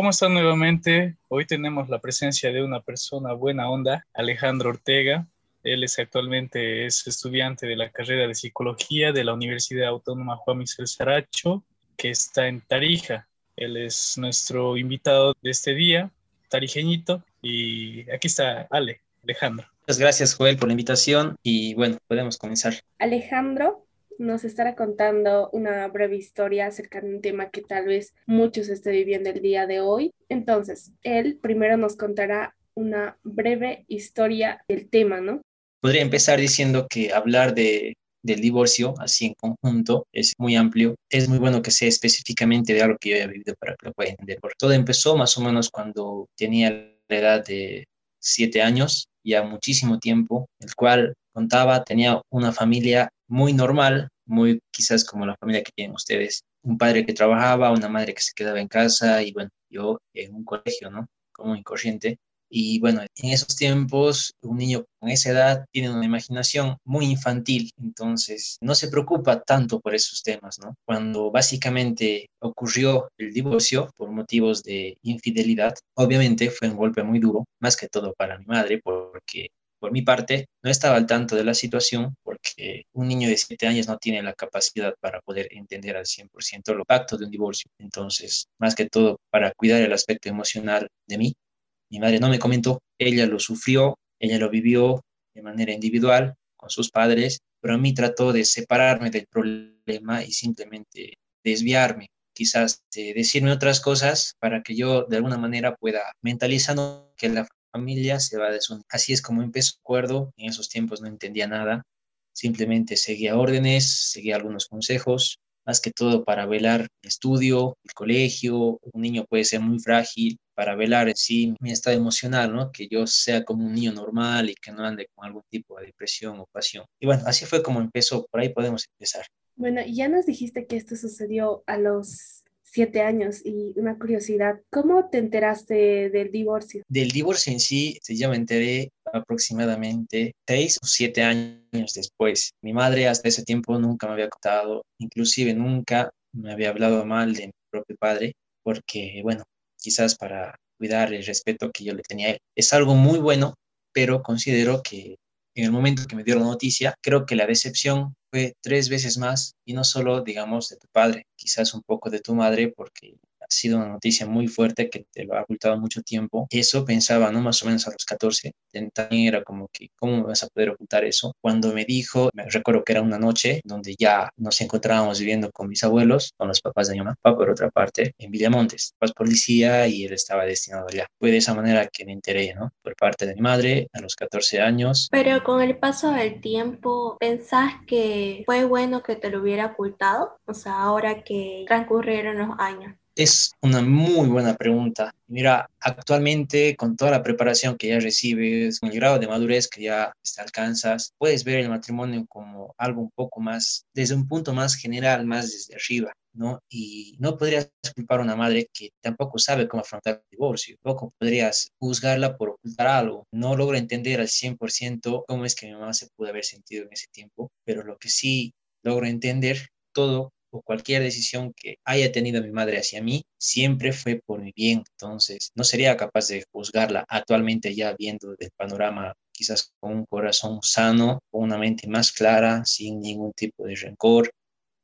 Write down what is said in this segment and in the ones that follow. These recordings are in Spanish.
¿Cómo están nuevamente? Hoy tenemos la presencia de una persona buena onda, Alejandro Ortega. Él es actualmente es estudiante de la carrera de psicología de la Universidad Autónoma Juan Miguel Saracho, que está en Tarija. Él es nuestro invitado de este día, tarijeñito, y aquí está Ale, Alejandro. Muchas gracias, Joel, por la invitación y bueno, podemos comenzar. Alejandro nos estará contando una breve historia acerca de un tema que tal vez muchos estén viviendo el día de hoy. Entonces, él primero nos contará una breve historia del tema, ¿no? Podría empezar diciendo que hablar de, del divorcio así en conjunto es muy amplio. Es muy bueno que sea específicamente de algo que yo haya vivido para que lo pueda entender. Porque todo empezó más o menos cuando tenía la edad de siete años, ya muchísimo tiempo, el cual contaba, tenía una familia muy normal, muy quizás como la familia que tienen ustedes. Un padre que trabajaba, una madre que se quedaba en casa y bueno, yo en un colegio, ¿no? Como incorriente. Y bueno, en esos tiempos, un niño con esa edad tiene una imaginación muy infantil, entonces no se preocupa tanto por esos temas, ¿no? Cuando básicamente ocurrió el divorcio por motivos de infidelidad, obviamente fue un golpe muy duro, más que todo para mi madre, porque por mi parte, no estaba al tanto de la situación porque un niño de 7 años no tiene la capacidad para poder entender al 100% los pacto de un divorcio. Entonces, más que todo, para cuidar el aspecto emocional de mí, mi madre no me comentó, ella lo sufrió, ella lo vivió de manera individual con sus padres, pero a mí trató de separarme del problema y simplemente desviarme, quizás de decirme otras cosas para que yo de alguna manera pueda mentalizando que la familia se va a desunir. Así es como empezó el acuerdo, en esos tiempos no entendía nada, simplemente seguía órdenes, seguía algunos consejos, más que todo para velar el estudio, el colegio, un niño puede ser muy frágil, para velar en sí mi estado emocional, ¿no? Que yo sea como un niño normal y que no ande con algún tipo de depresión o pasión. Y bueno, así fue como empezó, por ahí podemos empezar. Bueno, ya nos dijiste que esto sucedió a los siete años y una curiosidad, ¿cómo te enteraste del divorcio? Del divorcio en sí, yo me enteré aproximadamente seis o siete años después. Mi madre hasta ese tiempo nunca me había contado, inclusive nunca me había hablado mal de mi propio padre, porque bueno, quizás para cuidar el respeto que yo le tenía a él. Es algo muy bueno, pero considero que en el momento que me dio la noticia, creo que la decepción fue tres veces más y no solo, digamos, de tu padre, quizás un poco de tu madre, porque sido una noticia muy fuerte que te lo ha ocultado mucho tiempo. Eso pensaba, ¿no? Más o menos a los 14. También era como que, ¿cómo vas a poder ocultar eso? Cuando me dijo, me recuerdo que era una noche donde ya nos encontrábamos viviendo con mis abuelos, con los papás de mi mamá, por otra parte, en Villamontes. Papás policía y él estaba destinado allá. Fue de esa manera que me enteré, ¿no? Por parte de mi madre a los 14 años. Pero con el paso del tiempo, ¿pensás que fue bueno que te lo hubiera ocultado? O sea, ahora que transcurrieron los años. Es una muy buena pregunta. Mira, actualmente con toda la preparación que ya recibes, con el grado de madurez que ya alcanzas, puedes ver el matrimonio como algo un poco más, desde un punto más general, más desde arriba, ¿no? Y no podrías culpar a una madre que tampoco sabe cómo afrontar el divorcio, tampoco podrías juzgarla por ocultar algo. No logro entender al 100% cómo es que mi mamá se pudo haber sentido en ese tiempo, pero lo que sí logro entender todo o cualquier decisión que haya tenido mi madre hacia mí siempre fue por mi bien. Entonces, no sería capaz de juzgarla actualmente ya viendo el panorama quizás con un corazón sano, con una mente más clara, sin ningún tipo de rencor,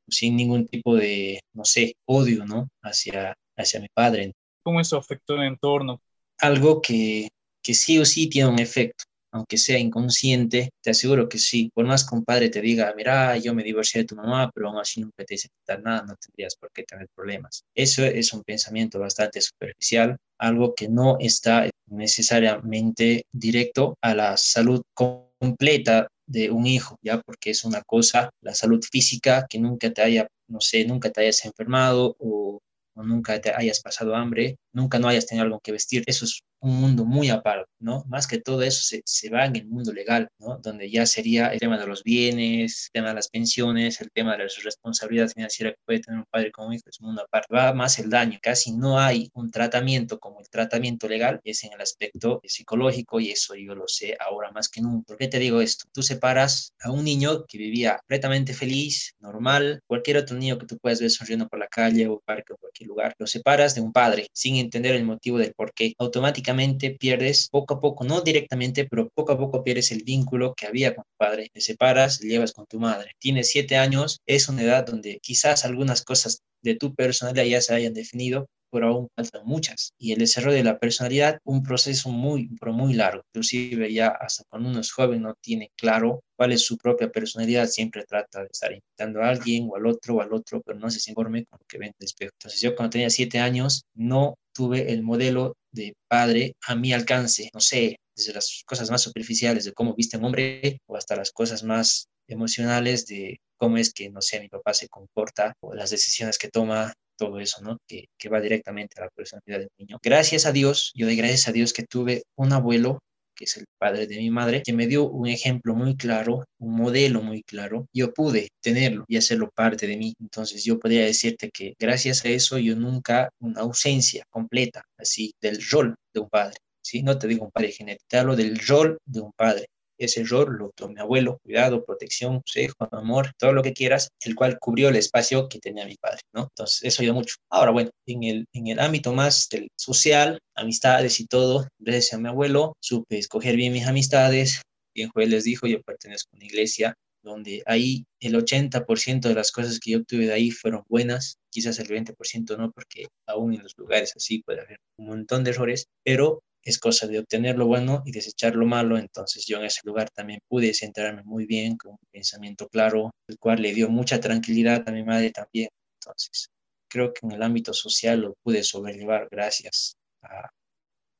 sin ningún tipo de, no sé, odio, ¿no? Hacia, hacia mi padre. ¿Cómo eso afectó el entorno? Algo que, que sí o sí tiene un efecto aunque sea inconsciente, te aseguro que sí. Por más que un padre te diga, mira, yo me divorcié de tu mamá, pero aún así nunca te hice nada, no tendrías por qué tener problemas. Eso es un pensamiento bastante superficial, algo que no está necesariamente directo a la salud completa de un hijo, ya porque es una cosa, la salud física, que nunca te haya, no sé, nunca te hayas enfermado o, nunca te hayas pasado hambre, nunca no hayas tenido algo que vestir. Eso es un mundo muy aparte, ¿no? Más que todo eso se, se, va en el mundo legal, ¿no? Donde ya sería el tema de los bienes, el tema de las pensiones, el tema de la responsabilidad financiera que puede tener un padre como hijo, es un mundo aparte. Va más el daño, casi no hay un tratamiento como el tratamiento legal, es en el aspecto psicológico y eso yo lo sé ahora más que nunca. ¿Por qué te digo esto? Tú separas a un niño que vivía completamente feliz, normal, cualquier otro niño que tú puedas ver sonriendo por la calle o parque o cualquier lugar, lo separas de un padre sin entender el motivo del por qué. Automáticamente pierdes poco a poco, no directamente, pero poco a poco pierdes el vínculo que había con tu padre. Te separas, llevas con tu madre. Tienes siete años, es una edad donde quizás algunas cosas de tu personalidad ya se hayan definido, pero aún faltan muchas. Y el desarrollo de la personalidad, un proceso muy, pero muy largo. Inclusive ya hasta cuando uno es joven no tiene claro cuál es su propia personalidad, siempre trata de estar invitando a alguien o al otro o al otro, pero no se informe con lo que ven el espejo. Entonces yo cuando tenía siete años no tuve el modelo de padre a mi alcance, no sé, desde las cosas más superficiales de cómo viste un hombre o hasta las cosas más emocionales de cómo es que, no sé, mi papá se comporta o las decisiones que toma, todo eso, ¿no? Que, que va directamente a la personalidad del niño. Gracias a Dios, yo doy gracias a Dios que tuve un abuelo que es el padre de mi madre, que me dio un ejemplo muy claro, un modelo muy claro. Yo pude tenerlo y hacerlo parte de mí. Entonces yo podría decirte que gracias a eso yo nunca una ausencia completa, así, del rol de un padre. ¿sí? No te digo un padre genético, te hablo del rol de un padre ese rol lo tomó mi abuelo, cuidado, protección, consejo, amor, todo lo que quieras, el cual cubrió el espacio que tenía mi padre, ¿no? Entonces, eso ayuda mucho. Ahora, bueno, en el, en el ámbito más del social, amistades y todo, gracias a mi abuelo, supe escoger bien mis amistades. Bien, Joel les dijo, yo pertenezco a una iglesia donde ahí el 80% de las cosas que yo obtuve de ahí fueron buenas, quizás el 20% no, porque aún en los lugares así puede haber un montón de errores, pero es cosa de obtener lo bueno y desechar lo malo. Entonces yo en ese lugar también pude centrarme muy bien, con un pensamiento claro, el cual le dio mucha tranquilidad a mi madre también. Entonces creo que en el ámbito social lo pude sobrellevar gracias a,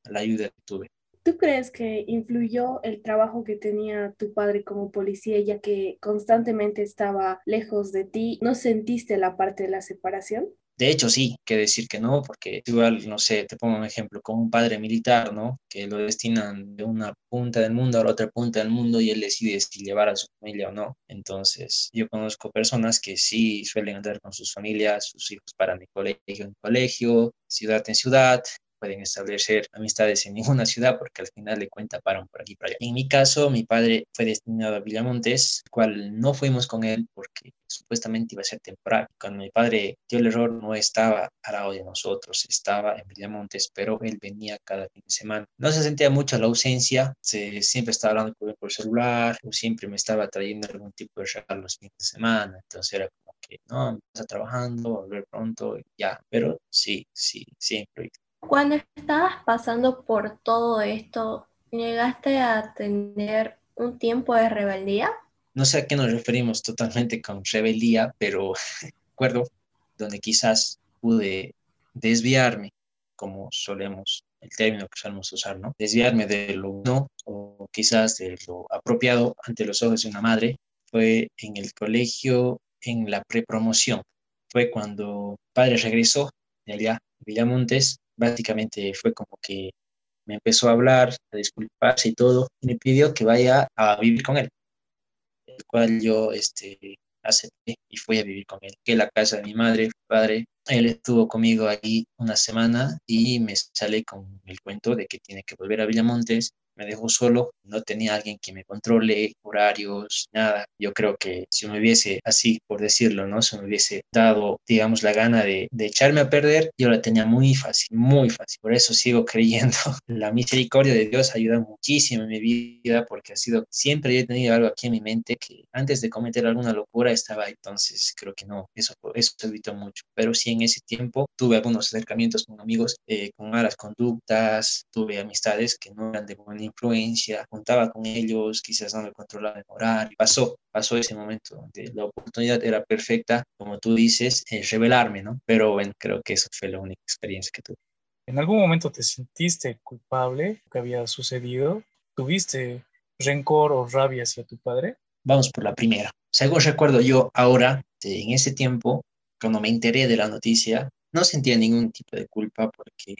la ayuda que tuve. ¿Tú crees que influyó el trabajo que tenía tu padre como policía, ya que constantemente estaba lejos de ti? ¿No sentiste la parte de la separación? De hecho, sí, que decir que no, porque igual, no sé, te pongo un ejemplo, con un padre militar, ¿no? Que lo destinan de una punta del mundo a la otra punta del mundo y él decide si llevar a su familia o no. Entonces, yo conozco personas que sí suelen andar con sus familias, sus hijos para mi colegio en colegio, ciudad en ciudad, pueden establecer amistades en ninguna ciudad porque al final de cuenta paran por aquí para allá. En mi caso, mi padre fue destinado a Villamontes, cual no fuimos con él porque supuestamente iba a ser temporal. Cuando mi padre dio el error, no estaba al lado de nosotros, estaba en Villamontes, pero él venía cada fin de semana. No se sentía mucho la ausencia, se, siempre estaba hablando con él por celular, o siempre me estaba trayendo algún tipo de regalo los fines de semana, entonces era como que, no, está trabajando, volver pronto, ya, pero sí, sí, siempre. Cuando estabas pasando por todo esto, ¿llegaste a tener un tiempo de rebeldía? No sé a qué nos referimos totalmente con rebeldía, pero recuerdo donde quizás pude desviarme, como solemos, el término que solemos usar, ¿no? Desviarme de lo no o quizás de lo apropiado ante los ojos de una madre, fue en el colegio, en la prepromoción. Fue cuando padre regresó de allá, Villamontes, básicamente fue como que me empezó a hablar, a disculparse y todo, y me pidió que vaya a vivir con él, el cual yo este, acepté y fui a vivir con él, que la casa de mi madre, padre, él estuvo conmigo ahí una semana y me sale con el cuento de que tiene que volver a Villamontes me dejó solo, no tenía alguien que me controle, horarios, nada. Yo creo que si me hubiese, así por decirlo, ¿no? Si me hubiese dado, digamos, la gana de, de echarme a perder, yo la tenía muy fácil, muy fácil. Por eso sigo creyendo. La misericordia de Dios ayuda muchísimo en mi vida porque ha sido, siempre he tenido algo aquí en mi mente que antes de cometer alguna locura estaba. Entonces creo que no, eso, eso evitó mucho. Pero sí en ese tiempo tuve algunos acercamientos con amigos eh, con malas conductas, tuve amistades que no eran de buena influencia, contaba con ellos, quizás no me controlaba el horario. Pasó, pasó ese momento donde la oportunidad era perfecta, como tú dices, eh, revelarme, ¿no? Pero bueno, creo que esa fue la única experiencia que tuve. ¿En algún momento te sentiste culpable que había sucedido? ¿Tuviste rencor o rabia hacia tu padre? Vamos por la primera. Según recuerdo yo ahora, en ese tiempo, cuando me enteré de la noticia, no sentía ningún tipo de culpa porque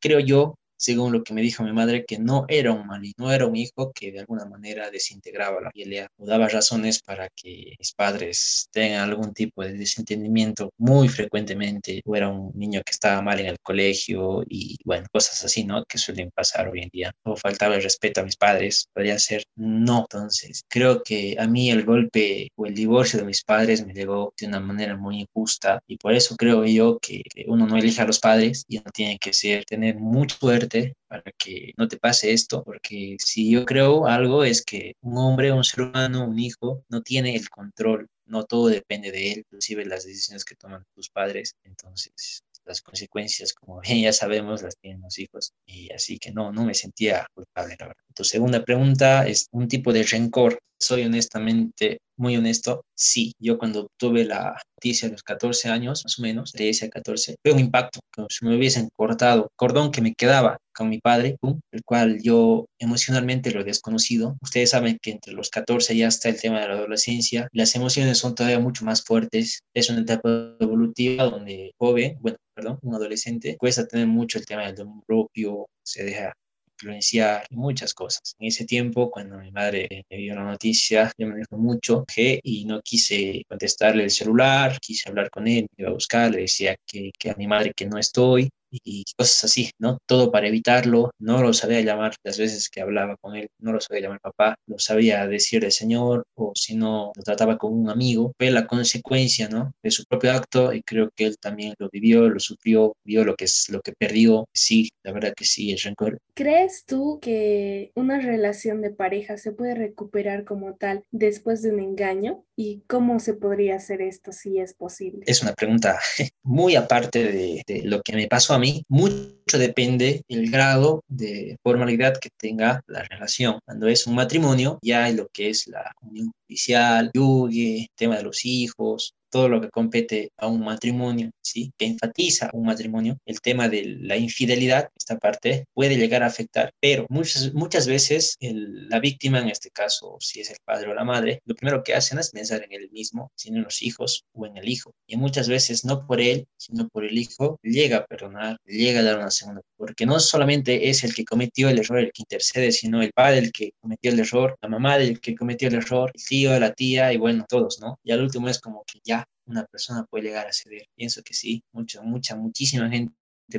creo yo según lo que me dijo mi madre, que no era un mal no era un hijo que de alguna manera desintegraba la familia o daba razones para que mis padres tengan algún tipo de desentendimiento muy frecuentemente o era un niño que estaba mal en el colegio y bueno, cosas así, ¿no? Que suelen pasar hoy en día. O faltaba el respeto a mis padres, podría ser no. Entonces, creo que a mí el golpe o el divorcio de mis padres me llegó de una manera muy injusta y por eso creo yo que uno no elige a los padres y uno tiene que ser, tener mucha suerte para que no te pase esto, porque si yo creo algo es que un hombre, un ser humano, un hijo, no tiene el control, no todo depende de él, inclusive las decisiones que toman tus padres, entonces las consecuencias, como bien ya sabemos, las tienen los hijos, y así que no, no me sentía culpable. Tu segunda pregunta es un tipo de rencor. Soy honestamente muy honesto, sí, yo cuando tuve la noticia a los 14 años, más o menos, 13 a 14, fue un impacto, como si me hubiesen cortado cordón que me quedaba con mi padre, el cual yo emocionalmente lo he desconocido. Ustedes saben que entre los 14 ya está el tema de la adolescencia, las emociones son todavía mucho más fuertes, es una etapa evolutiva donde joven, bueno, perdón, un adolescente, cuesta tener mucho el tema del dominio propio, se deja influenciar muchas cosas. En ese tiempo, cuando mi madre me dio la noticia, yo me dijo mucho que y no quise contestarle el celular, quise hablar con él, iba a buscar, le decía que, que a mi madre que no estoy, y cosas así, ¿no? Todo para evitarlo, no lo sabía llamar las veces que hablaba con él, no lo sabía llamar papá, lo sabía decir el señor o si no lo trataba como un amigo, fue la consecuencia, ¿no? De su propio acto y creo que él también lo vivió, lo sufrió, vio lo que es lo que perdió, sí, la verdad que sí, el rencor. ¿Crees tú que una relación de pareja se puede recuperar como tal después de un engaño? ¿Y cómo se podría hacer esto si es posible? Es una pregunta muy aparte de, de lo que me pasó a mí, mucho depende el grado de formalidad que tenga la relación. Cuando es un matrimonio, ya hay lo que es la comunión judicial, yugue, tema de los hijos, todo lo que compete a un matrimonio, ¿sí? que enfatiza un matrimonio, el tema de la infidelidad, esta parte puede llegar a afectar, pero muchas, muchas veces la víctima, en este caso, si es el padre o la madre, lo primero que hacen es pensar en él mismo, sino en los hijos o en el hijo. Y muchas veces no por él, sino por el hijo, llega a perdonar, llega a dar una porque no solamente es el que cometió el error el que intercede, sino el padre el que cometió el error, la mamá el que cometió el error, el tío, la tía y bueno, todos, ¿no? Y al último es como que ya una persona puede llegar a ceder. Pienso que sí, mucha, mucha, muchísima gente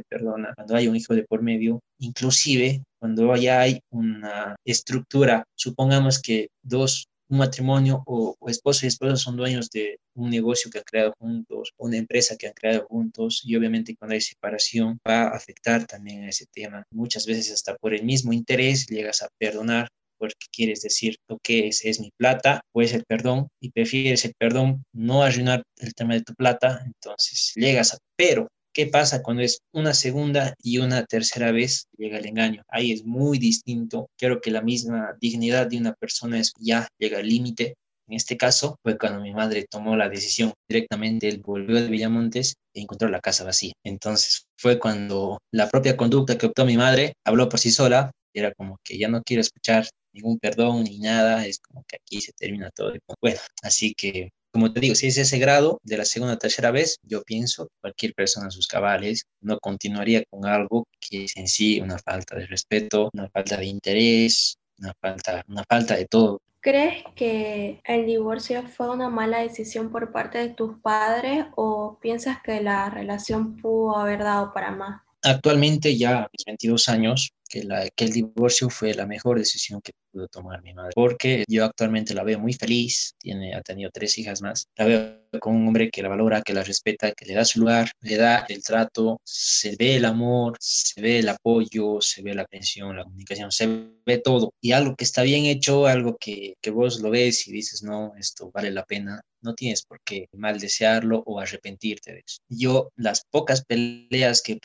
perdona cuando hay un hijo de por medio, inclusive cuando ya hay una estructura, supongamos que dos, un matrimonio o, esposo y esposa son dueños de un negocio que han creado juntos, una empresa que han creado juntos y obviamente cuando hay separación va a afectar también a ese tema. Muchas veces hasta por el mismo interés llegas a perdonar porque quieres decir, lo que es, es mi plata o es el perdón y prefieres el perdón, no arruinar el tema de tu plata, entonces llegas a, pero ¿Qué pasa cuando es una segunda y una tercera vez llega el engaño? Ahí es muy distinto. Creo que la misma dignidad de una persona es ya llega al límite. En este caso fue cuando mi madre tomó la decisión directamente, él volvió de Villamontes e encontró la casa vacía. Entonces fue cuando la propia conducta que optó mi madre habló por sí sola. Era como que ya no quiero escuchar ningún perdón ni nada, es como que aquí se termina todo. Bueno, así que, como te digo, si es ese grado de la segunda o tercera vez, yo pienso que cualquier persona en sus cabales no continuaría con algo que es en sí una falta de respeto, una falta de interés, una falta, una falta de todo. ¿Crees que el divorcio fue una mala decisión por parte de tus padres o piensas que la relación pudo haber dado para más? Actualmente ya a mis 22 años, que, la, que el divorcio fue la mejor decisión que pudo tomar mi madre, porque yo actualmente la veo muy feliz, tiene, ha tenido tres hijas más, la veo con un hombre que la valora, que la respeta, que le da su lugar, le da el trato, se ve el amor, se ve el apoyo, se ve la atención, la comunicación, se ve todo. Y algo que está bien hecho, algo que, que vos lo ves y dices, no, esto vale la pena, no tienes por qué mal desearlo o arrepentirte de eso. Yo, las pocas peleas que,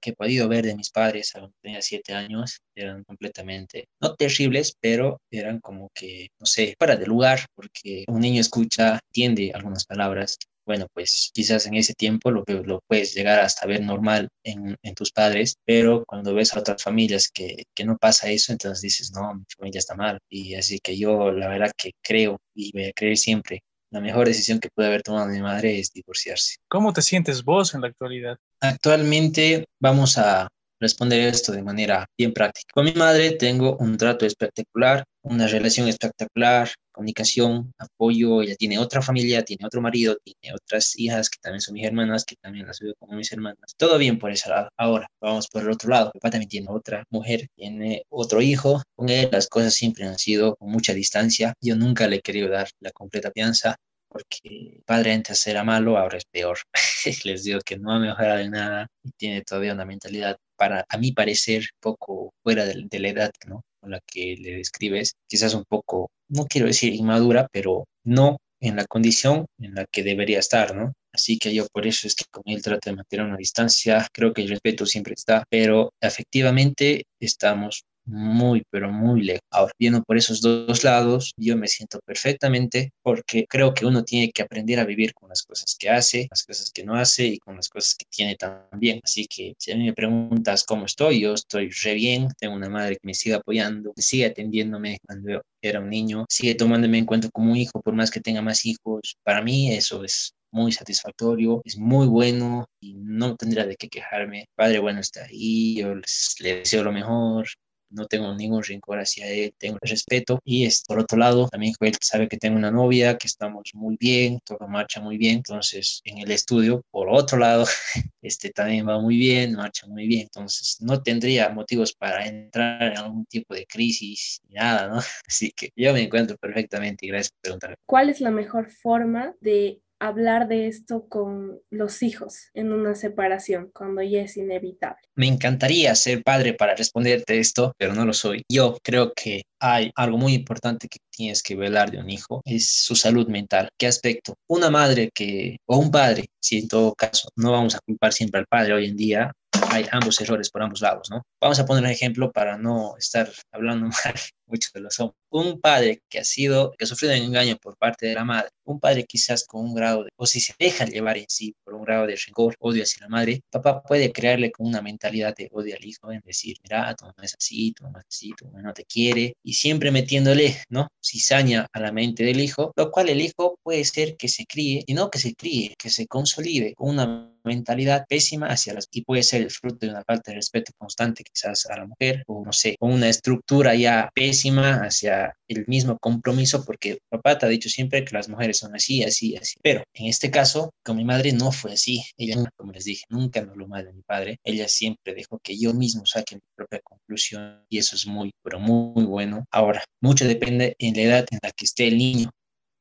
que he podido ver de mis padres cuando tenía siete años eran completamente, no terribles, pero eran como que, no sé, fuera de lugar, porque un niño escucha, entiende algunas palabras bueno, pues quizás en ese tiempo lo, lo puedes llegar hasta ver normal en, en, tus padres, pero cuando ves a otras familias que, que, no pasa eso, entonces dices, no, mi familia está mal. Y así que yo la verdad que creo y voy a creer siempre, la mejor decisión que puede haber tomado mi madre es divorciarse. ¿Cómo te sientes vos en la actualidad? Actualmente vamos a responder esto de manera bien práctica. Con mi madre tengo un trato espectacular, una relación espectacular, comunicación, apoyo. Ella tiene otra familia, tiene otro marido, tiene otras hijas que también son mis hermanas, que también las veo como mis hermanas. Todo bien por ese lado. Ahora, vamos por el otro lado. Mi papá también tiene otra mujer, tiene otro hijo. Con él las cosas siempre han sido con mucha distancia. Yo nunca le he querido dar la completa fianza porque padre antes era malo, ahora es peor. Les digo que no ha mejorado de nada y tiene todavía una mentalidad, para a mi parecer, poco fuera de, de la edad, ¿no? Con la que le describes, quizás un poco, no quiero decir inmadura, pero no en la condición en la que debería estar, ¿no? Así que yo por eso es que con él trato de mantener una distancia, creo que el respeto siempre está, pero efectivamente estamos muy, pero muy lejos. Ahora, viendo por esos dos lados, yo me siento perfectamente porque creo que uno tiene que aprender a vivir con las cosas que hace, las cosas que no hace y con las cosas que tiene también. Así que si a mí me preguntas cómo estoy, yo estoy re bien, tengo una madre que me sigue apoyando, que sigue atendiéndome cuando era un niño, sigue tomándome en cuenta como un hijo, por más que tenga más hijos. Para mí eso es muy satisfactorio, es muy bueno y no tendría de qué quejarme. Padre bueno está ahí, yo les, le deseo lo mejor, no tengo ningún rencor hacia él, tengo respeto. Y es, por otro lado, también él sabe que tengo una novia, que estamos muy bien, todo marcha muy bien. Entonces, en el estudio, por otro lado, este también va muy bien, marcha muy bien. Entonces, no tendría motivos para entrar en algún tipo de crisis ni nada, ¿no? Así que yo me encuentro perfectamente y gracias por preguntar. ¿Cuál es la mejor forma de hablar de esto con los hijos en una separación cuando ya es inevitable? Me encantaría ser padre para responderte esto, pero no lo soy. Yo creo que hay algo muy importante que tienes que velar de un hijo, es su salud mental. ¿Qué aspecto? Una madre que, o un padre, si en todo caso, no vamos a culpar siempre al padre hoy en día, hay ambos errores por ambos lados, ¿no? Vamos a poner un ejemplo para no estar hablando mal muchos de los hombres. Un padre que ha sido, que ha sufrido un engaño por parte de la madre, un padre quizás con un grado de, o si se deja llevar en sí por un grado de rencor, odio hacia la madre, papá puede crearle con una mentalidad de odio al hijo, en decir, mira, tu mamá es así, tu mamá es así, tu mamá no te quiere, y siempre metiéndole, ¿no? Cizaña a la mente del hijo, lo cual el hijo puede ser que se críe, y no que se críe, que se consolide con una mentalidad pésima hacia las y puede ser el fruto de una falta de respeto constante quizás a la mujer o no sé, con una estructura ya pésima hacia el mismo compromiso porque papá te ha dicho siempre que las mujeres son así, así, así. Pero en este caso, con mi madre no fue así. Ella, como les dije, nunca me lo mal de mi padre. Ella siempre dejó que yo mismo saque mi propia conclusión y eso es muy, pero muy bueno. Ahora, mucho depende en la edad en la que esté el niño.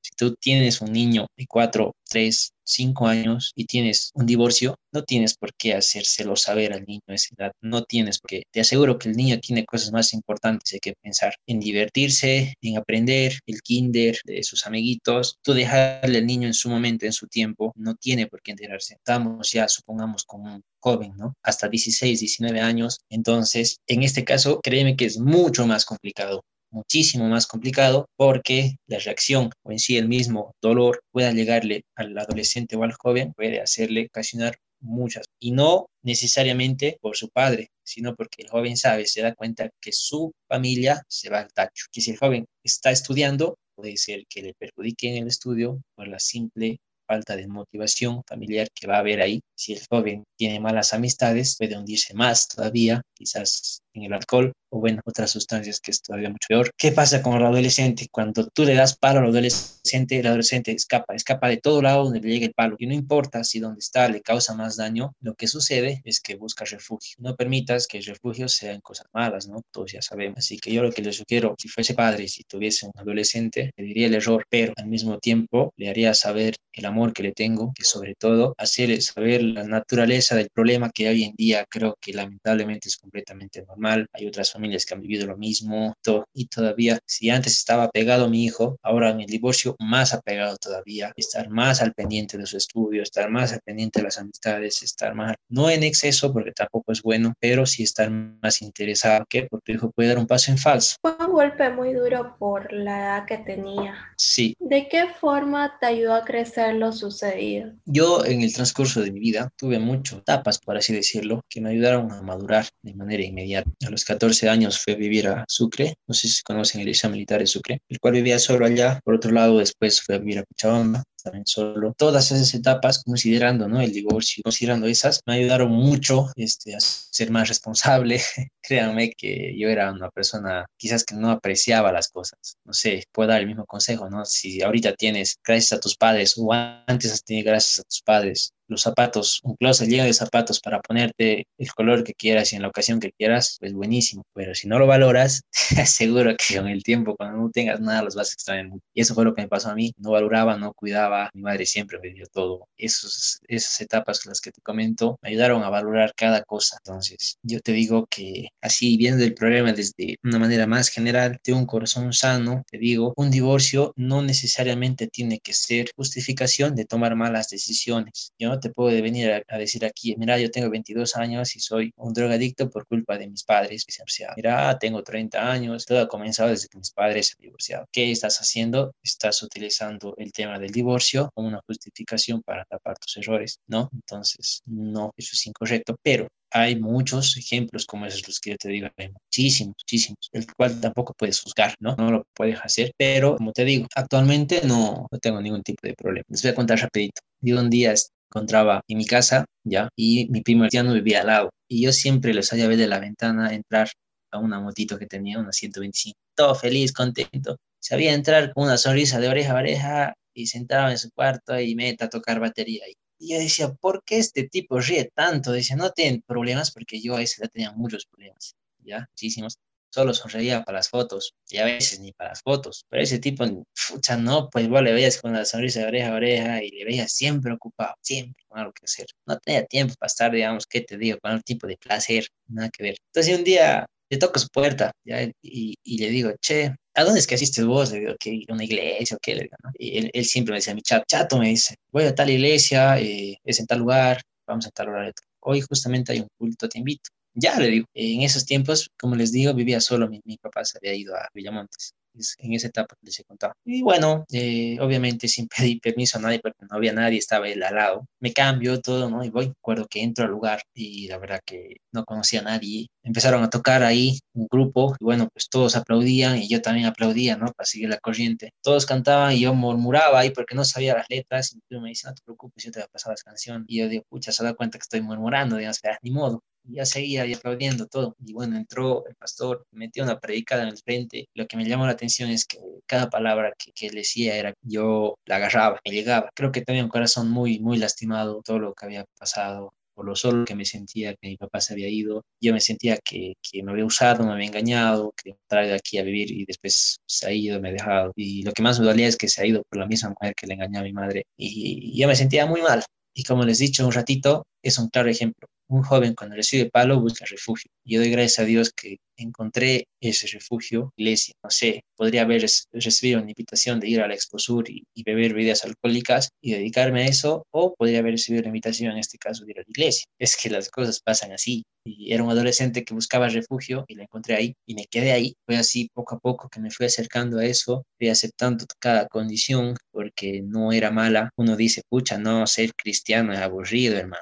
Si tú tienes un niño de 4, 3, 5 años y tienes un divorcio, no tienes por qué hacérselo saber al niño a esa edad. No tienes porque te aseguro que el niño tiene cosas más importantes que pensar en divertirse, en aprender, el kinder, de sus amiguitos. Tú dejarle al niño en su momento, en su tiempo, no tiene por qué enterarse. Estamos ya, supongamos, con un joven, ¿no? Hasta 16, 19 años. Entonces, en este caso, créeme que es mucho más complicado muchísimo más complicado porque la reacción o en sí el mismo dolor pueda llegarle al adolescente o al joven, puede hacerle ocasionar muchas. Y no necesariamente por su padre, sino porque el joven sabe, se da cuenta que su familia se va al tacho. Que si el joven está estudiando, puede ser que le perjudique en el estudio por la simple falta de motivación familiar que va a haber ahí. Si el joven tiene malas amistades, puede hundirse más todavía, quizás en el alcohol o bueno, otras sustancias que es todavía mucho peor. ¿Qué pasa con el adolescente? Cuando tú le das palo al adolescente, el adolescente escapa, escapa de todo lado donde le llegue el palo. Y no importa si donde está le causa más daño, lo que sucede es que busca refugio. No permitas que el refugio sean cosas malas, ¿no? Todos ya sabemos. Así que yo lo que le sugiero, si fuese padre, si tuviese un adolescente, le diría el error, pero al mismo tiempo le haría saber el amor que le tengo, que sobre todo hacerle saber la naturaleza del problema que hoy en día creo que lamentablemente es completamente normal. Hay otras familias que han vivido lo mismo y todavía, si antes estaba pegado a mi hijo, ahora en el divorcio más apegado todavía, estar más al pendiente de su estudio, estar más al pendiente de las amistades, estar más, no en exceso porque tampoco es bueno, pero sí estar más interesado que porque tu hijo puede dar un paso en falso. Fue un golpe muy duro por la edad que tenía. Sí. ¿De qué forma te ayudó a crecer lo sucedido? Yo en el transcurso de mi vida tuve muchas etapas, por así decirlo, que me ayudaron a madurar de manera inmediata. A los 14 años fue a vivir a Sucre, no sé si conocen el liceo militar de Sucre, el cual vivía solo allá. Por otro lado, después fue a vivir a Cochabamba, también solo. Todas esas etapas, considerando ¿no? el divorcio, considerando esas, me ayudaron mucho este, a ser más responsable. Créanme que yo era una persona quizás que no apreciaba las cosas. No sé, puedo dar el mismo consejo, ¿no? Si ahorita tienes, gracias a tus padres, o antes has tenido gracias a tus padres, los zapatos, un closet lleno de zapatos para ponerte el color que quieras y en la ocasión que quieras, pues buenísimo. Pero si no lo valoras, te aseguro que con el tiempo, cuando no tengas nada, los vas a extrañar mucho. Y eso fue lo que me pasó a mí. No valoraba, no cuidaba. Mi madre siempre me dio todo. Esas etapas las que te comento me ayudaron a valorar cada cosa. Entonces, yo te digo que así, viendo el problema desde una manera más general, de un corazón sano, te digo, un divorcio no necesariamente tiene que ser justificación de tomar malas decisiones. Yo no te puedo venir a, decir aquí, mira, yo tengo 22 años y soy un drogadicto por culpa de mis padres que se han divorciado. Mira, tengo 30 años, todo ha comenzado desde que mis padres se han divorciado. ¿Qué estás haciendo? Estás utilizando el tema del divorcio como una justificación para tapar tus errores, ¿no? Entonces, no, eso es incorrecto, pero hay muchos ejemplos como esos los que yo te digo, hay muchísimos, muchísimos, el cual tampoco puedes juzgar, ¿no? No lo puedes hacer, pero como te digo, actualmente no, no tengo ningún tipo de problema. Les voy a contar rapidito. Yo un día encontraba en mi casa, ¿ya? Y mi primo no vivía al lado. Y yo siempre los hallaba de la ventana entrar a una motito que tenía, una 125. Todo feliz, contento. Sabía entrar con una sonrisa de oreja a oreja y sentaba en su cuarto y meta a tocar batería. Y yo decía, ¿por qué este tipo ríe tanto? Decía, no tiene problemas porque yo a ese edad tenía muchos problemas, ¿ya? Muchísimos solo sonreía para las fotos y a veces ni para las fotos. Pero ese tipo, fucha, no, pues vos le veías con la sonrisa de oreja a oreja y le veías siempre ocupado, siempre con algo que hacer. No tenía tiempo para estar, digamos, ¿qué te digo? Con algún tipo de placer, nada que ver. Entonces un día le toco su puerta ¿ya? Y, y, le digo, che, ¿a dónde es que asistes vos? Le digo, que una iglesia o qué, le digo, ¿no? Y él, él, siempre me decía, mi chat, chato, me dice, voy a tal iglesia, eh, es en tal lugar, vamos a tal horario. Hoy justamente hay un culto, te invito. Ya le digo, en esos tiempos, como les digo, vivía solo, mi, mi papá se había ido a Villamontes en esa etapa que les he contado. Y bueno, eh, obviamente sin pedir permiso a nadie, porque no había nadie, estaba él al lado. Me cambio todo, ¿no? Y voy, recuerdo que entro al lugar y la verdad que no conocía a nadie. Empezaron a tocar ahí un grupo y bueno, pues todos aplaudían y yo también aplaudía, ¿no? Para seguir la corriente. Todos cantaban y yo murmuraba ahí porque no sabía las letras y me dice, no te preocupes, yo te voy a pasar la canción. Y yo digo, pucha, se da cuenta que estoy murmurando, digamos, ni modo ya seguía y aplaudiendo todo. Y bueno, entró el pastor, metió una predicada en el frente. Lo que me llamó la atención es que cada palabra que, que decía era, yo la agarraba, me llegaba. Creo que tenía un corazón muy, muy lastimado, todo lo que había pasado, por lo solo que me sentía que mi papá se había ido. Yo me sentía que, que me había usado, me había engañado, que traía aquí a vivir y después se ha ido, me ha dejado. Y lo que más me dolía es que se ha ido por la misma mujer que le engañó a mi madre. Y, y yo me sentía muy mal. Y como les he dicho un ratito, es un claro ejemplo un joven cuando recibe palo busca refugio. Yo doy gracias a Dios que encontré ese refugio, iglesia. No sé, podría haber recibido una invitación de ir a la Exposur y, beber bebidas alcohólicas y dedicarme a eso, o podría haber recibido la invitación, en este caso, de ir a la iglesia. Es que las cosas pasan así. Y era un adolescente que buscaba refugio y la encontré ahí y me quedé ahí. Fue así poco a poco que me fui acercando a eso, fui aceptando cada condición porque no era mala. Uno dice, pucha, no, ser cristiano es aburrido, hermano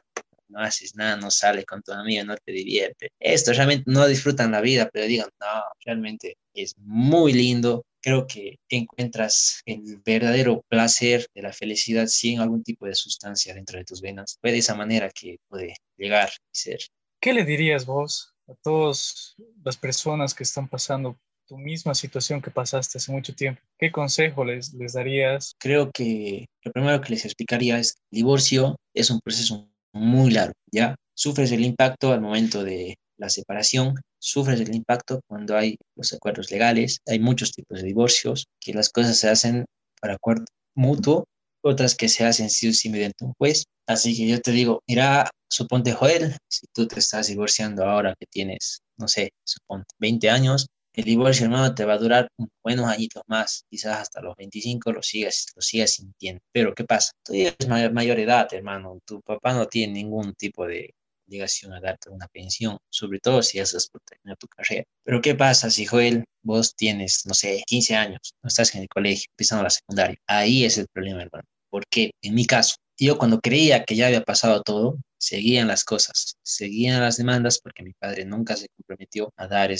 no haces nada, no sales con tu amigo, no te divierte. Esto realmente no disfrutan la vida, pero digan, no, realmente es muy lindo. Creo que encuentras el verdadero placer de la felicidad sin algún tipo de sustancia dentro de tus venas. Fue de esa manera que puede llegar y ser. ¿Qué le dirías vos a todas las personas que están pasando tu misma situación que pasaste hace mucho tiempo? ¿Qué consejo les, les darías? Creo que lo primero que les explicaría es que el divorcio es un proceso muy largo, ¿ya? Sufres el impacto al momento de la separación, sufres el impacto cuando hay los acuerdos legales, hay muchos tipos de divorcios, que las cosas se hacen para acuerdo mutuo, otras que se hacen sí o sí mediante un juez. Así que yo te digo, mira, suponte Joel, si tú te estás divorciando ahora que tienes, no sé, suponte 20 años, el divorcio, hermano, te va a durar buenos añitos más, quizás hasta los 25 lo sigas, lo sigas sintiendo. Pero ¿qué pasa? Tú eres mayor, mayor edad, hermano, tu papá no tiene ningún tipo de obligación a darte una pensión, sobre todo si haces por terminar tu carrera. Pero ¿qué pasa si, Joel, vos tienes, no sé, 15 años, no estás en el colegio, empezando la secundaria? Ahí es el problema, hermano. Porque en mi caso, yo cuando creía que ya había pasado todo, seguían las cosas, seguían las demandas porque mi padre nunca se comprometió a dar el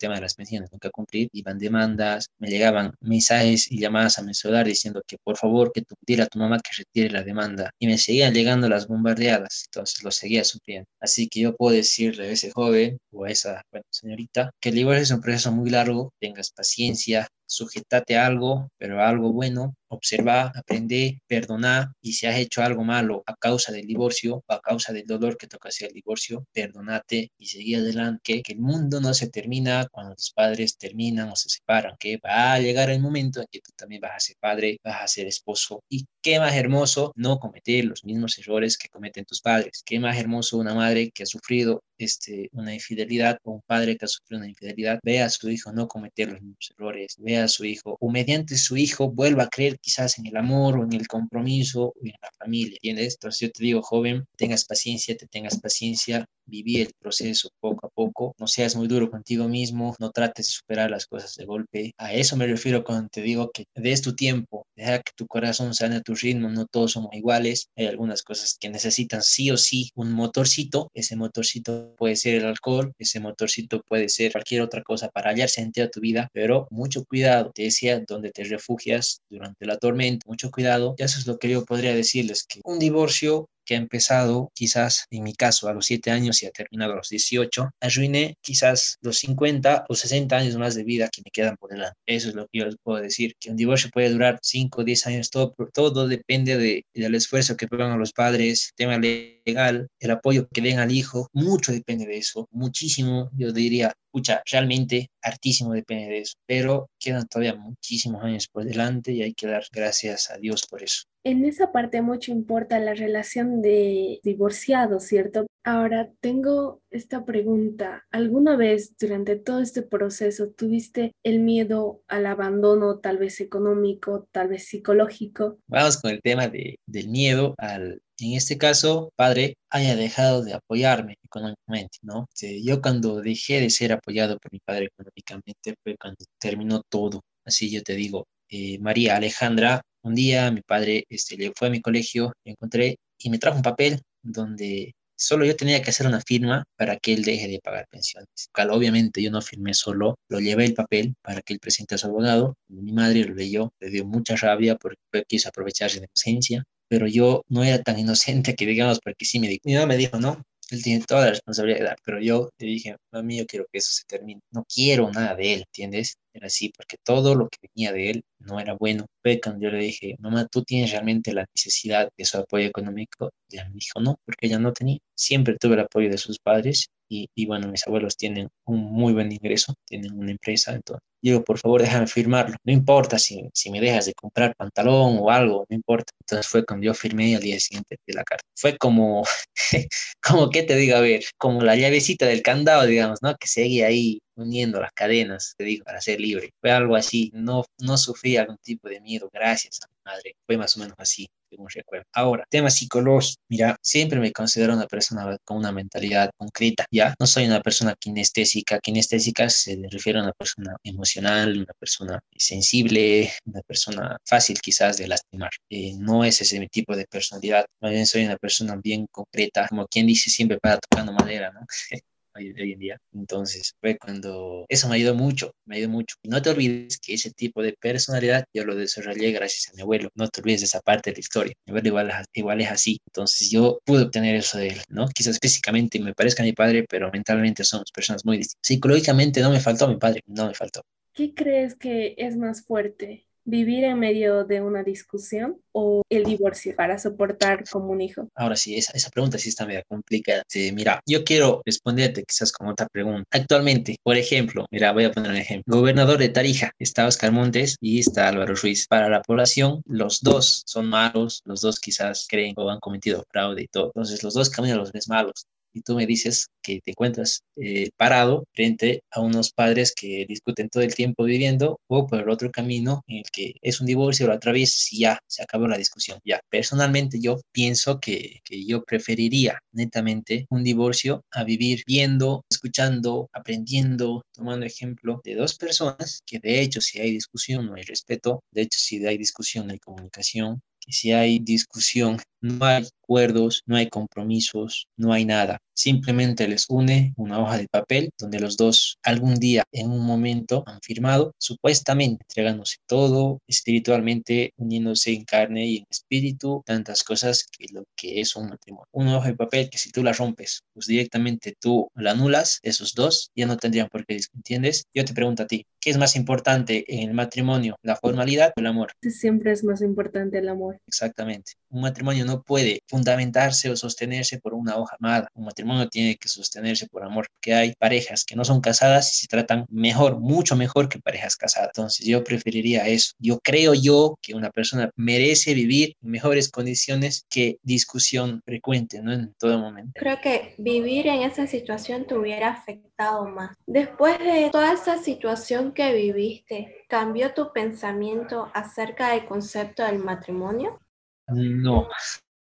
tema de las pensiones, nunca cumplir, iban demandas, me llegaban mensajes y llamadas a mi celular diciendo que por favor que tú dile a tu mamá que retire la demanda y me seguían llegando las bombardeadas, entonces lo seguía sufriendo. Así que yo puedo decirle a ese joven o a esa señorita que el divorcio es un proceso muy largo, tengas paciencia, sujetate a algo, pero algo bueno, observa, aprende, perdona y si has hecho algo malo a causa del divorcio o a causa del dolor que toca hacer el divorcio, perdonate y seguí adelante, que el mundo no se termina cuando tus padres terminan o se separan, que va a llegar el momento en que tú también vas a ser padre, vas a ser esposo y qué más hermoso no cometer los mismos errores que cometen tus padres, qué más hermoso una madre que ha sufrido este, una infidelidad o un padre que ha sufrido una infidelidad, vea a su hijo no cometer los mismos errores, vea a su hijo o mediante su hijo vuelva a creer quizás en el amor o en el compromiso o en la familia, ¿entiendes? Entonces yo te digo, joven, tengas paciencia, te tengas paciencia, viví el proceso poco a poco, no seas muy duro contigo mismo, no trates de superar las cosas de golpe. A eso me refiero cuando te digo que des tu tiempo, deja que tu corazón sane a tu ritmo, no todos somos iguales, hay algunas cosas que necesitan sí o sí un motorcito, ese motorcito puede ser el alcohol, ese motorcito puede ser cualquier otra cosa para hallar sentido a tu vida, pero mucho cuidado, te decía, donde te refugias durante la tormenta, mucho cuidado, y eso es lo que yo podría decirles, que un divorcio que ha empezado quizás en mi caso a los 7 años y ha terminado a los 18, arruiné quizás los 50 o 60 años más de vida que me quedan por delante. Eso es lo que yo les puedo decir, que un divorcio puede durar 5 o 10 años, todo, todo depende de, del esfuerzo que pongan los padres, tema legal, el apoyo que den al hijo, mucho depende de eso, muchísimo, yo diría, escucha, realmente hartísimo depende de eso, pero quedan todavía muchísimos años por delante y hay que dar gracias a Dios por eso. En esa parte mucho importa la relación de divorciados, ¿cierto? Ahora tengo esta pregunta. ¿Alguna vez durante todo este proceso tuviste el miedo al abandono, tal vez económico, tal vez psicológico? Vamos con el tema de, del miedo al, en este caso, padre haya dejado de apoyarme económicamente, ¿no? Yo cuando dejé de ser apoyado por mi padre económicamente fue cuando terminó todo. Así yo te digo, eh, María Alejandra un día mi padre este, le fue a mi colegio, lo encontré y me trajo un papel donde solo yo tenía que hacer una firma para que él deje de pagar pensiones. obviamente yo no firmé solo, lo llevé el papel para que él presente a su abogado. Mi madre lo leyó, le dio mucha rabia porque quiso aprovecharse de inocencia, pero yo no era tan inocente que digamos porque sí me dijo. Mi mamá me dijo, no, él tiene toda la responsabilidad pero yo le dije, mami, yo quiero que eso se termine. No quiero nada de él, ¿entiendes? Era así, porque todo lo que venía de él no era bueno. Fue cuando yo le dije, mamá, ¿tú tienes realmente la necesidad de su apoyo económico? Y ella me dijo, no, porque ella no tenía. Siempre tuve el apoyo de sus padres y, y, bueno, mis abuelos tienen un muy buen ingreso, tienen una empresa, entonces digo, por favor, déjame firmarlo, no importa si, si me dejas de comprar pantalón o algo, no importa. Entonces fue cuando yo firmé al día siguiente de la carta. Fue como, como que te digo, a ver, como la llavecita del candado, digamos, ¿no? Que seguía ahí uniendo las cadenas, te digo, para ser libre. Fue algo así, no, no sufrí algún tipo de miedo, gracias a mi madre. Fue más o menos así según recuerdo. Ahora, tema psicológico. Mira, siempre me considero una persona con una mentalidad concreta, ¿ya? No soy una persona kinestésica. Kinestésica se refiere a una persona emocional, una persona sensible, una persona fácil quizás de lastimar. Eh, no es ese tipo de personalidad. Más bien soy una persona bien concreta, como quien dice siempre para tocando madera, ¿no? hoy, en día. Entonces fue cuando eso me ayudó mucho, me ayudó mucho. No te olvides que ese tipo de personalidad yo lo desarrollé gracias a mi abuelo. No te olvides de esa parte de la historia. Mi abuelo igual, igual es así. Entonces yo pude obtener eso de él, ¿no? Quizás físicamente me parezca a mi padre, pero mentalmente somos personas muy distintas. Psicológicamente no me faltó a mi padre, no me faltó. ¿Qué crees que es más fuerte? vivir en medio de una discusión o el divorcio para soportar como un hijo? Ahora sí, esa, esa pregunta sí está medio complicada. mira, yo quiero responderte quizás con otra pregunta. Actualmente, por ejemplo, mira, voy a poner un ejemplo. Gobernador de Tarija, está Oscar Montes y está Álvaro Ruiz. Para la población, los dos son malos, los dos quizás creen o han cometido fraude y todo. Entonces, los dos caminos los ves malos y tú me dices que te encuentras eh, parado frente a unos padres que discuten todo el tiempo viviendo o por el otro camino en el que es un divorcio, lo atraviesas y ya se acabó la discusión. Ya, personalmente yo pienso que, que yo preferiría netamente un divorcio a vivir viendo, escuchando, aprendiendo, tomando ejemplo de dos personas que de hecho si hay discusión no hay respeto, de hecho si hay discusión no hay comunicación, que si hay discusión, no hay acuerdos, no hay compromisos, no hay nada. Simplemente les une una hoja de papel donde los dos algún día en un momento han firmado, supuestamente entregándose todo, espiritualmente uniéndose en carne y en espíritu, tantas cosas que lo que es un matrimonio. Una hoja de papel que si tú la rompes, pues directamente tú la anulas, esos dos ya no tendrían por qué, ¿entiendes? Yo te pregunto a ti, ¿qué es más importante en el matrimonio, la formalidad o el amor? Siempre es más importante el amor. Exactamente. Un matrimonio no puede fundamentarse o sostenerse por una hoja amada. Un matrimonio tiene que sostenerse por amor, porque hay parejas que no son casadas y se tratan mejor, mucho mejor que parejas casadas. Entonces yo preferiría eso. Yo creo yo que una persona merece vivir en mejores condiciones que discusión frecuente, ¿no? En todo momento. Creo que vivir en esa situación te hubiera más. Después de toda esa situación que viviste, ¿cambió tu pensamiento acerca del concepto del matrimonio? No,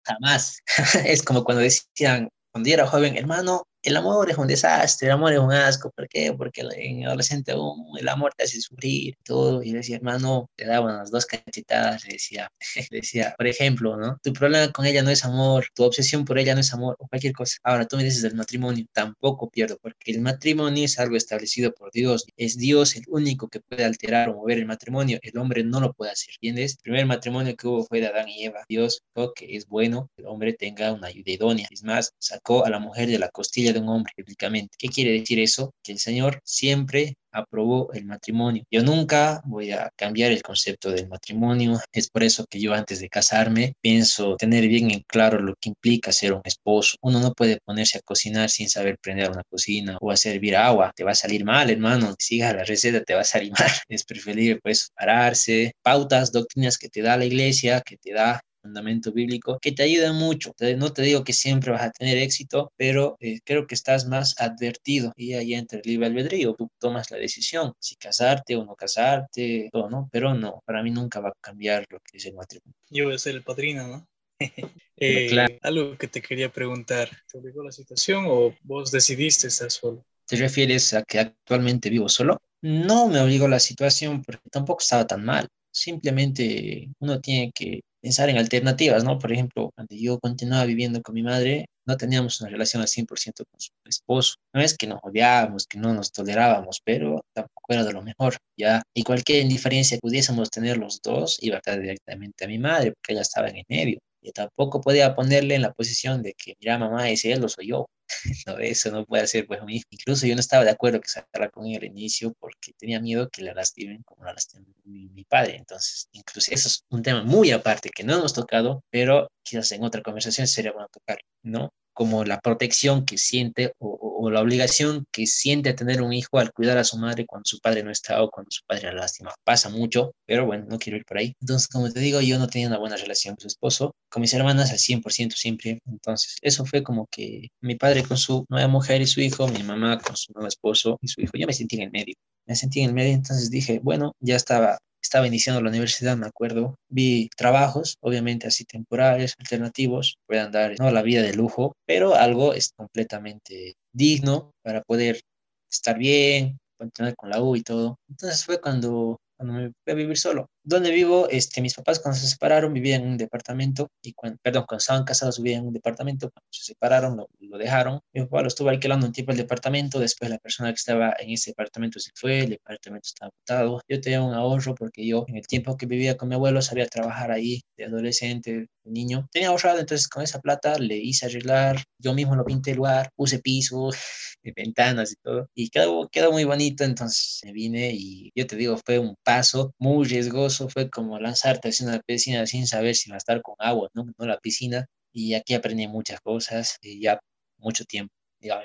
jamás. es como cuando decían, cuando era joven, hermano, el amor es un desastre, el amor es un asco. ¿Por qué? Porque en adolescente aún el amor te hace sufrir todo. Y decía, hermano, te daban las dos cachetadas. Le decía, decía, por ejemplo, ¿no? Tu problema con ella no es amor, tu obsesión por ella no es amor o cualquier cosa. Ahora tú me dices del matrimonio, tampoco pierdo, porque el matrimonio es algo establecido por Dios. Es Dios el único que puede alterar o mover el matrimonio. El hombre no lo puede hacer. ¿Entiendes? El primer matrimonio que hubo fue de Adán y Eva. Dios dijo que es bueno que el hombre tenga una ayuda idónea. Es más, sacó a la mujer de la costilla un hombre bíblicamente. ¿Qué quiere decir eso? Que el Señor siempre aprobó el matrimonio. Yo nunca voy a cambiar el concepto del matrimonio. Es por eso que yo antes de casarme pienso tener bien en claro lo que implica ser un esposo. Uno no puede ponerse a cocinar sin saber prender una cocina o a servir agua. Te va a salir mal, hermano. Si sigas la receta, te va a salir mal. Es preferible pues pararse. Pautas, doctrinas que te da la iglesia, que te da fundamento bíblico que te ayuda mucho. No te digo que siempre vas a tener éxito, pero eh, creo que estás más advertido y ahí entra el libre albedrío. Tú tomas la decisión si casarte o no casarte, todo, ¿no? Pero no, para mí nunca va a cambiar lo que es el matrimonio. Yo voy a ser el padrino, ¿no? eh, claro. Algo que te quería preguntar, ¿te obligó la situación o vos decidiste estar solo? ¿Te refieres a que actualmente vivo solo? No me obligó la situación porque tampoco estaba tan mal. Simplemente uno tiene que pensar en alternativas, ¿no? Por ejemplo, cuando yo continuaba viviendo con mi madre, no teníamos una relación al 100% con su esposo. No es que nos odiábamos, que no nos tolerábamos, pero tampoco era de lo mejor, ¿ya? Y cualquier indiferencia que pudiésemos tener los dos iba a estar directamente a mi madre, porque ella estaba en el medio. Yo tampoco podía ponerle en la posición de que, mira, mamá, ese él lo soy yo. no, eso no puede ser pues Incluso yo no estaba de acuerdo que sacara con él al inicio porque tenía miedo que la lastimen como la lastimó mi, mi, padre. Entonces, incluso eso es un tema muy aparte que no hemos tocado, pero quizás en otra conversación sería bueno tocar, ¿no? Como la protección que siente o, la obligación que siente tener un hijo al cuidar a su madre cuando su padre no está o cuando su padre la lástima. Pasa mucho, pero bueno, no quiero ir por ahí. Entonces, como te digo, yo no tenía una buena relación con su esposo, con mis hermanas al 100% siempre. Entonces, eso fue como que mi padre con su nueva mujer y su hijo, mi mamá con su nuevo esposo y su hijo. Yo me sentí en el medio. Me sentí en el medio, entonces dije, bueno, ya estaba estaba iniciando la universidad, me acuerdo, vi trabajos, obviamente así temporales, alternativos, puedan dar no la vida de lujo, pero algo es completamente digno para poder estar bien, continuar con la U y todo. Entonces fue cuando, cuando me fui a vivir solo donde vivo, este, mis papás cuando se separaron vivían en un departamento, y cuando, perdón, cuando estaban casados vivían en un departamento, cuando se separaron lo, lo, dejaron. Mi papá lo estuvo alquilando un tiempo el departamento, después la persona que estaba en ese departamento se fue, el departamento estaba botado. Yo tenía un ahorro porque yo en el tiempo que vivía con mi abuelo sabía trabajar ahí de adolescente, niño. Tenía ahorrado, entonces con esa plata le hice arreglar, yo mismo lo pinté el lugar, puse piso, ventanas y todo, y quedó, quedó muy bonito, entonces me vine y yo te digo, fue un paso muy riesgoso fue como lanzarte hacia una piscina sin saber si va a estar con agua, ¿no? No la piscina. Y aquí aprendí muchas cosas y ya mucho tiempo.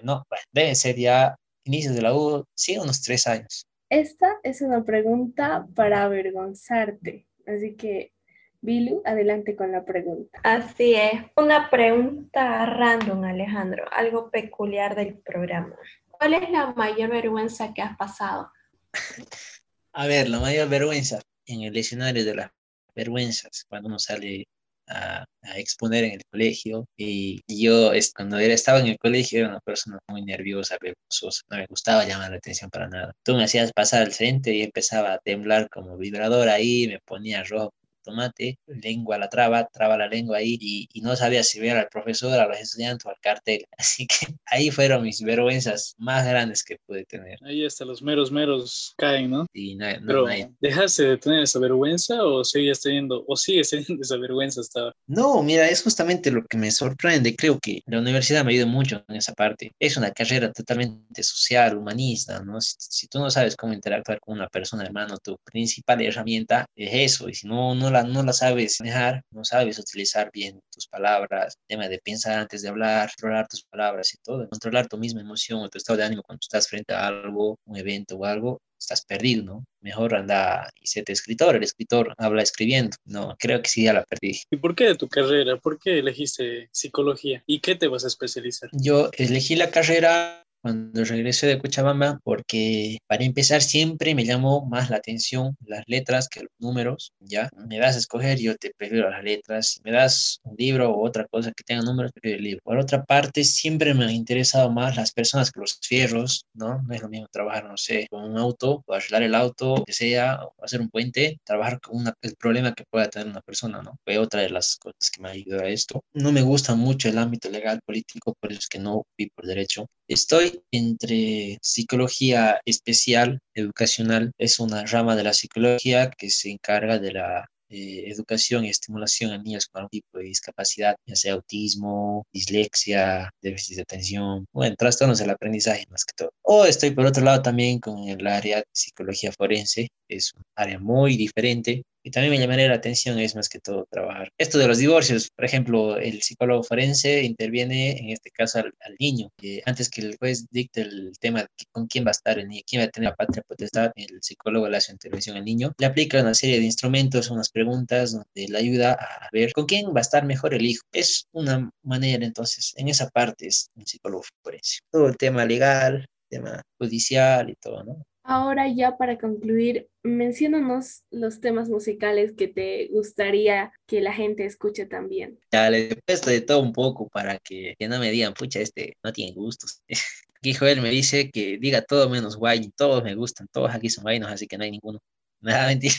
No, debe ser ya inicios de la U, sí, unos tres años. Esta es una pregunta para avergonzarte. Así que, Bilu, adelante con la pregunta. Así es. Una pregunta random, Alejandro, algo peculiar del programa. ¿Cuál es la mayor vergüenza que has pasado? A ver, la mayor vergüenza en el escenario de las vergüenzas, cuando uno sale a, exponer en el colegio. Y, yo, cuando era, estaba en el colegio, era una persona muy nerviosa, vergonzosa, no me gustaba llamar la atención para nada. Tú me hacías pasar al frente y empezaba a temblar como vibrador ahí, me ponía rojo tomate, lengua la traba, traba la lengua ahí y, y no sabía si ver al profesor, a los estudiantes o al cartel. Así que ahí fueron mis vergüenzas más grandes que pude tener. Ahí hasta los meros meros caen, ¿no? Y no, no, Pero, no hay- ¿dejaste de tener esa vergüenza o sigues teniendo, o sigues teniendo esa vergüenza hasta ahora? No, mira, es justamente lo que me sorprende. Creo que la universidad me ayuda mucho en esa parte. Es una carrera totalmente social, humanista, ¿no? Si, si tú no sabes cómo interactuar con una persona, hermano, tu principal herramienta es eso. Y si no, no, la, no la sabes manejar, no sabes utilizar bien tus palabras, tema de pensar antes de hablar, controlar tus palabras y todo, controlar tu misma emoción o tu estado de ánimo cuando estás frente a algo, un evento o algo, estás perdido, ¿no? Mejor anda y séte escritor. El escritor habla escribiendo. No, creo que sí ya la perdí. ¿Y por qué de tu carrera? ¿Por qué elegiste psicología? ¿Y qué te vas a especializar? Yo elegí la carrera cuando regresé de Cochabamba porque para empezar siempre me llamó más la atención las letras que los números, ¿ya? Me das a escoger, yo te prefiero las letras. Si me das un libro o otra cosa que tenga números, prefiero el libro. Por otra parte, siempre me han interesado más las personas que los fierros, ¿no? No es lo mismo trabajar, no sé, con un auto, o arreglar el auto, que sea, o hacer un puente, trabajar con una- el problema que pueda tener una persona, ¿no? Fue otra de las cosas que me ayudó a esto. No me gusta mucho el ámbito legal político, por eso es que no fui por derecho. Estoy entre psicología especial, educacional, es una rama de la psicología que se encarga de la eh, educación y estimulación a niños con algún tipo de discapacidad, ya sea autismo, dislexia, déficit de atención, bueno, trastornos del aprendizaje más que todo. O estoy por otro lado también con el área de psicología forense, es un área muy diferente, y también me llamaría la atención es más que todo trabajar. Esto de los divorcios, por ejemplo, el psicólogo forense interviene en este caso al, al niño. que antes que el juez dicte el tema de con quién va a estar el niño, quién va a tener la patria potestad, el psicólogo le hace intervención al niño. Le aplica una serie de instrumentos, unas preguntas donde le ayuda a ver con quién va a estar mejor el hijo. Es una manera, entonces, en esa parte es un psicólogo forense. Todo el tema legal, tema judicial y todo, ¿no? Ahora ya para concluir, menciónanos los temas musicales que te gustaría que la gente escuche también. Ya le he puesto de todo un poco para que, que no me digan, pucha, este no tiene gustos. Aquí Joel me dice que diga todo menos guay, todos me gustan, todos aquí son guaynos, así que no hay ninguno. Nada, mentira.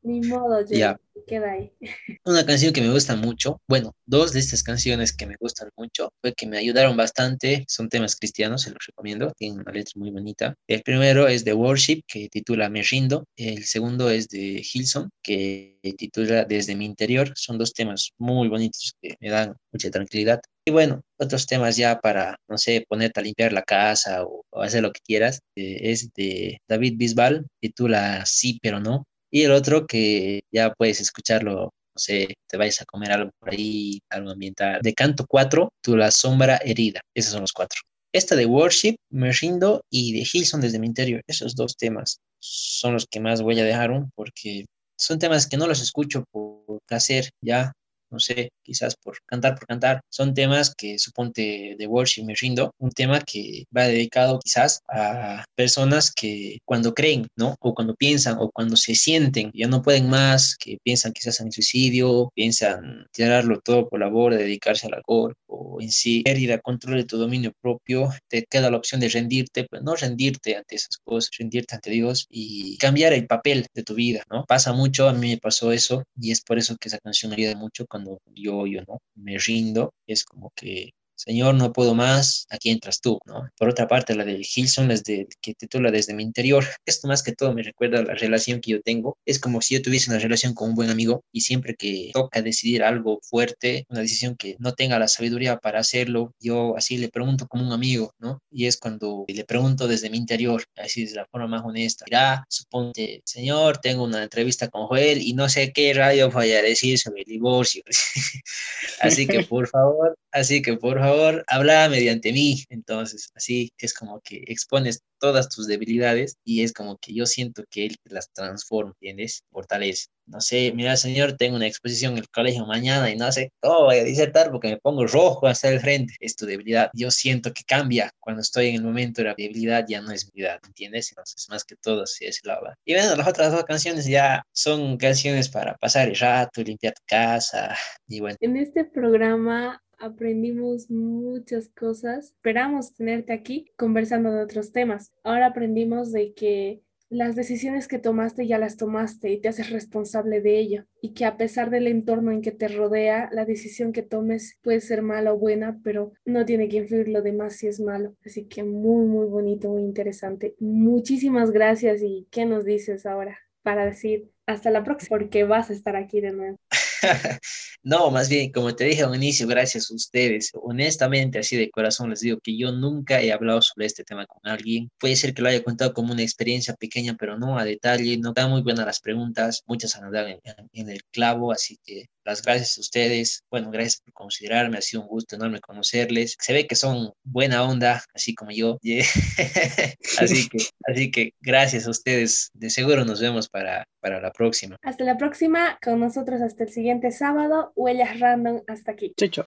Ni modo, Jay, Ya. queda ahí. Una canción que me gusta mucho, bueno, dos de estas canciones que me gustan mucho, fue que me ayudaron bastante, son temas cristianos, se los recomiendo, tienen una letra muy bonita. El primero es de Worship, que titula Me Rindo, el segundo es de Hilson, que titula Desde mi interior, son dos temas muy bonitos que me dan mucha tranquilidad. Y bueno, otros temas ya para, no sé, ponerte a limpiar la casa o, o hacer lo que quieras, eh, es de David Bisbal, titula Sí, pero no. Y el otro que ya puedes escucharlo no sé, te vayas a comer algo por ahí, algo ambiental. De canto 4, tu la sombra herida. Esos son los cuatro. Esta de Worship, Me Rindo y de Hilson desde mi interior. Esos dos temas son los que más voy a dejar porque son temas que no los escucho por placer, ya, no sé, quizás por cantar por cantar. Son temas que suponte de Worship Me Rindo, un tema que va dedicado quizás a personas que cuando creen, ¿no? O cuando piensan o cuando se sienten, ya no pueden más, que piensan quizás en suicidio, piensan tirarlo todo por la borda, dedicarse al alcohol o en sí pérdida, control de tu dominio propio, te queda la opción de rendirte, pero no rendirte ante esas cosas, rendirte ante Dios y cambiar el papel de tu vida, ¿no? Pasa mucho, a mí me pasó eso y es por eso que esa canción me ayuda mucho yo, yo, ¿no? Me rindo, es como que Señor, no puedo más, aquí entras tú, ¿no? Por otra parte, la de Hilson, es de, que titula Desde mi interior. Esto más que todo me recuerda la relación que yo tengo. Es como si yo tuviese una relación con un buen amigo y siempre que toca decidir algo fuerte, una decisión que no tenga la sabiduría para hacerlo, yo así le pregunto como un amigo, ¿no? Y es cuando le pregunto desde mi interior, así de la forma más honesta. Mira, suponte, Señor, tengo una entrevista con Joel y no sé qué radio a decir sobre el divorcio. así que por favor, así que por favor, habla mediante mí. Entonces, así es como que expones todas tus debilidades y es como que yo siento que él te las transforma, ¿entiendes? Fortalece. No sé, mira, señor, tengo una exposición en el colegio mañana y no sé cómo voy a disertar porque me pongo rojo hasta el frente. Es tu debilidad. Yo siento que cambia cuando estoy en el momento de la debilidad, ya no es debilidad, ¿entiendes? Entonces, más que todo, sí es lava. Y bueno, las otras dos canciones ya son canciones para pasar el rato, limpiar tu casa y bueno. En este programa aprendimos muchas cosas. Esperamos tenerte aquí conversando de otros temas. Ahora aprendimos de que las decisiones que tomaste ya las tomaste y te haces responsable de ello y que a pesar del entorno en que te rodea, la decisión que tomes puede ser mala o buena, pero no tiene que influir lo demás si es malo. Así que muy, muy bonito, muy interesante. Muchísimas gracias y ¿qué nos dices ahora para decir hasta la próxima? Porque vas a estar aquí de nuevo. no, más bien, como te dije al inicio, gracias a ustedes. Honestamente, así de corazón les digo que yo nunca he hablado sobre este tema con alguien. Puede ser que lo haya contado como una experiencia pequeña, pero no a detalle. No dan muy buenas las preguntas, muchas han dado en, en el clavo, así que las gracias a ustedes. Bueno, gracias por considerarme. Ha sido un gusto enorme conocerles. Se ve que son buena onda, así como yo. así, que, así que gracias a ustedes. De seguro nos vemos para, para la próxima. Hasta la próxima. Con nosotros hasta el siguiente sábado. Huellas random. Hasta aquí. Chao.